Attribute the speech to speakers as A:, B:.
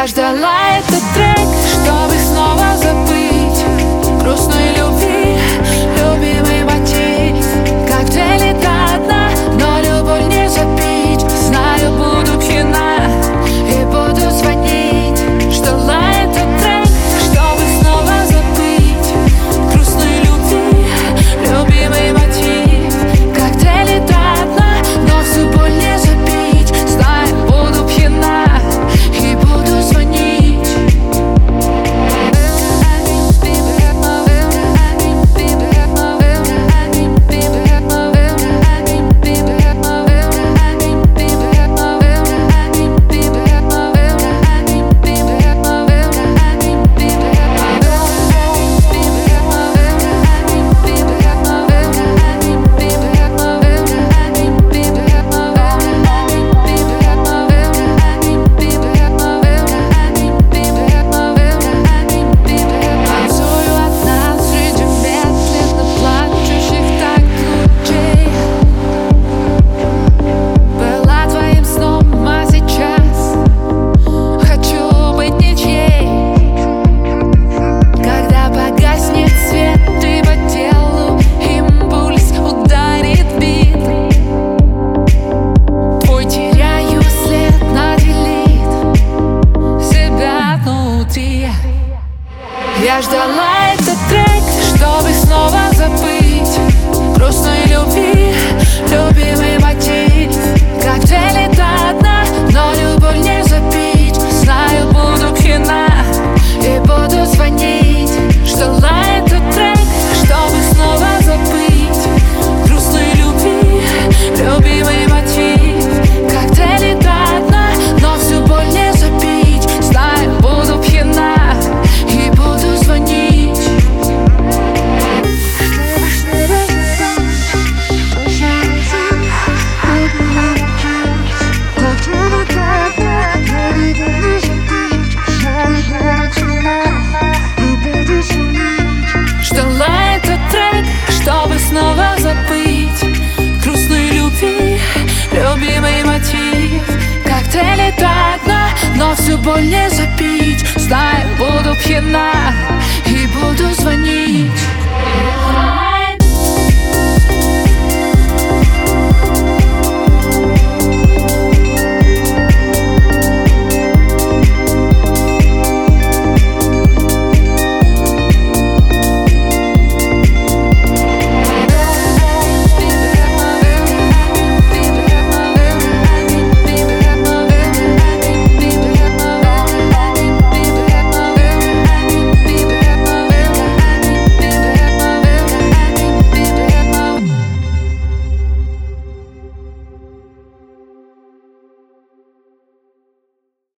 A: Я ждала этот трек, чтобы снова забыть грустной любви. забыть. Грустной любви Любимый мотив. боль не запить. Знаю, буду пьяна.